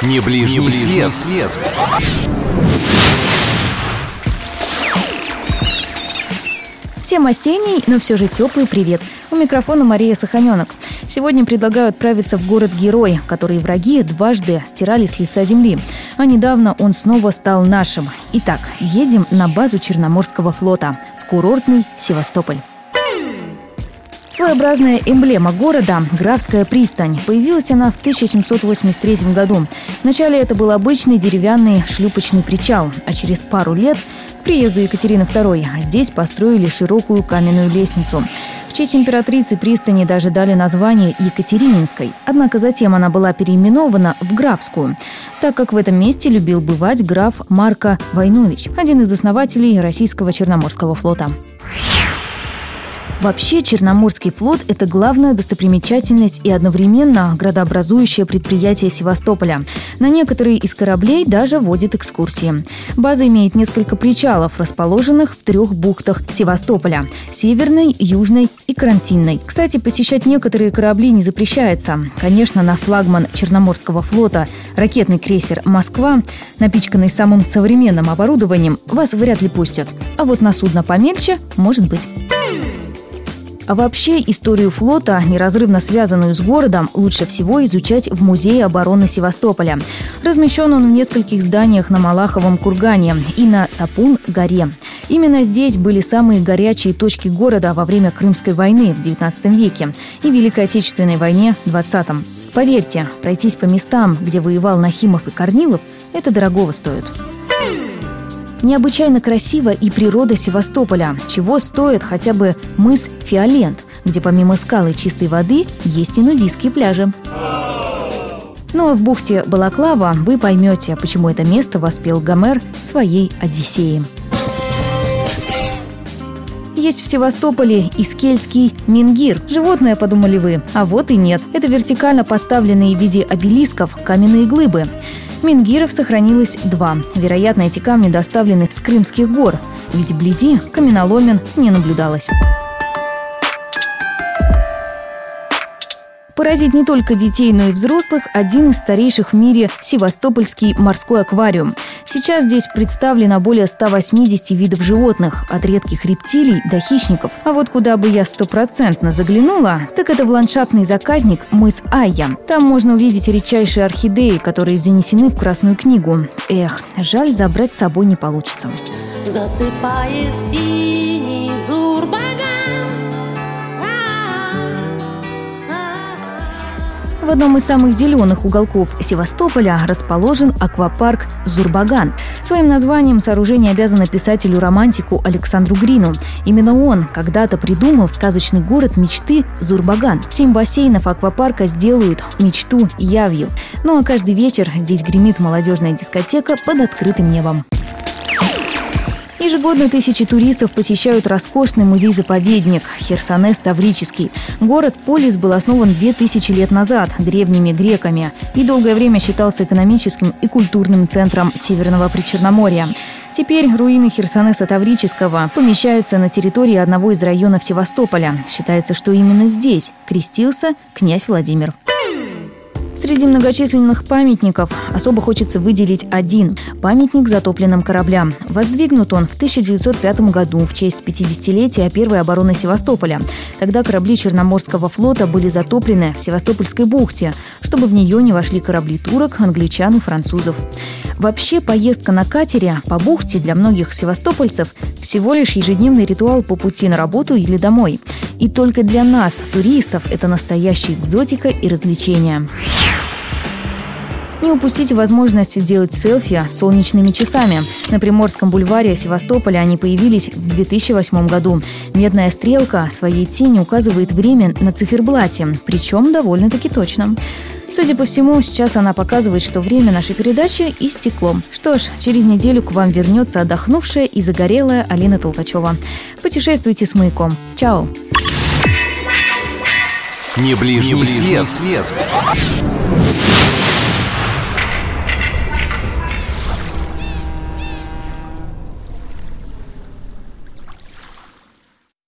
Не ближний, Не ближний свет. свет. Всем осенний, но все же теплый привет. У микрофона Мария Саханенок. Сегодня предлагаю отправиться в город-герой, который враги дважды стирали с лица земли. А недавно он снова стал нашим. Итак, едем на базу Черноморского флота в курортный Севастополь. Своеобразная эмблема города – Графская пристань. Появилась она в 1783 году. Вначале это был обычный деревянный шлюпочный причал, а через пару лет к приезду Екатерины II здесь построили широкую каменную лестницу. В честь императрицы пристани даже дали название Екатерининской. Однако затем она была переименована в Графскую, так как в этом месте любил бывать граф Марко Войнович, один из основателей российского Черноморского флота. Вообще, Черноморский флот – это главная достопримечательность и одновременно градообразующее предприятие Севастополя. На некоторые из кораблей даже водят экскурсии. База имеет несколько причалов, расположенных в трех бухтах Севастополя – Северной, Южной и Карантинной. Кстати, посещать некоторые корабли не запрещается. Конечно, на флагман Черноморского флота ракетный крейсер «Москва», напичканный самым современным оборудованием, вас вряд ли пустят. А вот на судно помельче – может быть. А вообще историю флота, неразрывно связанную с городом, лучше всего изучать в Музее обороны Севастополя. Размещен он в нескольких зданиях на Малаховом кургане и на Сапун-горе. Именно здесь были самые горячие точки города во время Крымской войны в XIX веке и Великой Отечественной войне в XX. Поверьте, пройтись по местам, где воевал Нахимов и Корнилов, это дорогого стоит. Необычайно красиво и природа Севастополя, чего стоит хотя бы мыс Фиолент, где помимо скалы чистой воды есть и нудистские пляжи. Ну а в бухте Балаклава вы поймете, почему это место воспел Гомер своей «Одиссее». Есть в Севастополе искельский мингир. Животное, подумали вы, а вот и нет. Это вертикально поставленные в виде обелисков каменные глыбы. Мингиров сохранилось два. Вероятно, эти камни доставлены с Крымских гор, ведь вблизи каменоломен не наблюдалось. Поразить не только детей, но и взрослых – один из старейших в мире Севастопольский морской аквариум. Сейчас здесь представлено более 180 видов животных, от редких рептилий до хищников. А вот куда бы я стопроцентно заглянула, так это в ландшафтный заказник мыс Айя. Там можно увидеть редчайшие орхидеи, которые занесены в Красную книгу. Эх, жаль, забрать с собой не получится. Засыпает синий зурбаган В одном из самых зеленых уголков Севастополя расположен аквапарк «Зурбаган». Своим названием сооружение обязано писателю-романтику Александру Грину. Именно он когда-то придумал сказочный город мечты Зурбаган. Семь бассейнов аквапарка сделают мечту явью. Ну а каждый вечер здесь гремит молодежная дискотека под открытым небом. Ежегодно тысячи туристов посещают роскошный музей-заповедник Херсонес Таврический. Город Полис был основан 2000 лет назад древними греками и долгое время считался экономическим и культурным центром Северного Причерноморья. Теперь руины Херсонеса Таврического помещаются на территории одного из районов Севастополя. Считается, что именно здесь крестился князь Владимир. Среди многочисленных памятников особо хочется выделить один – памятник затопленным кораблям. Воздвигнут он в 1905 году в честь 50-летия первой обороны Севастополя. Тогда корабли Черноморского флота были затоплены в Севастопольской бухте, чтобы в нее не вошли корабли турок, англичан и французов. Вообще, поездка на катере по бухте для многих севастопольцев всего лишь ежедневный ритуал по пути на работу или домой. И только для нас, туристов, это настоящая экзотика и развлечение. Не упустите возможность сделать селфи с солнечными часами. На Приморском бульваре Севастополя они появились в 2008 году. Медная стрелка своей тени указывает время на циферблате, причем довольно-таки точно. Судя по всему, сейчас она показывает, что время нашей передачи истекло. Что ж, через неделю к вам вернется отдохнувшая и загорелая Алина Толкачева. Путешествуйте с маяком. Чао! Не ближний, Не ближний свет. свет.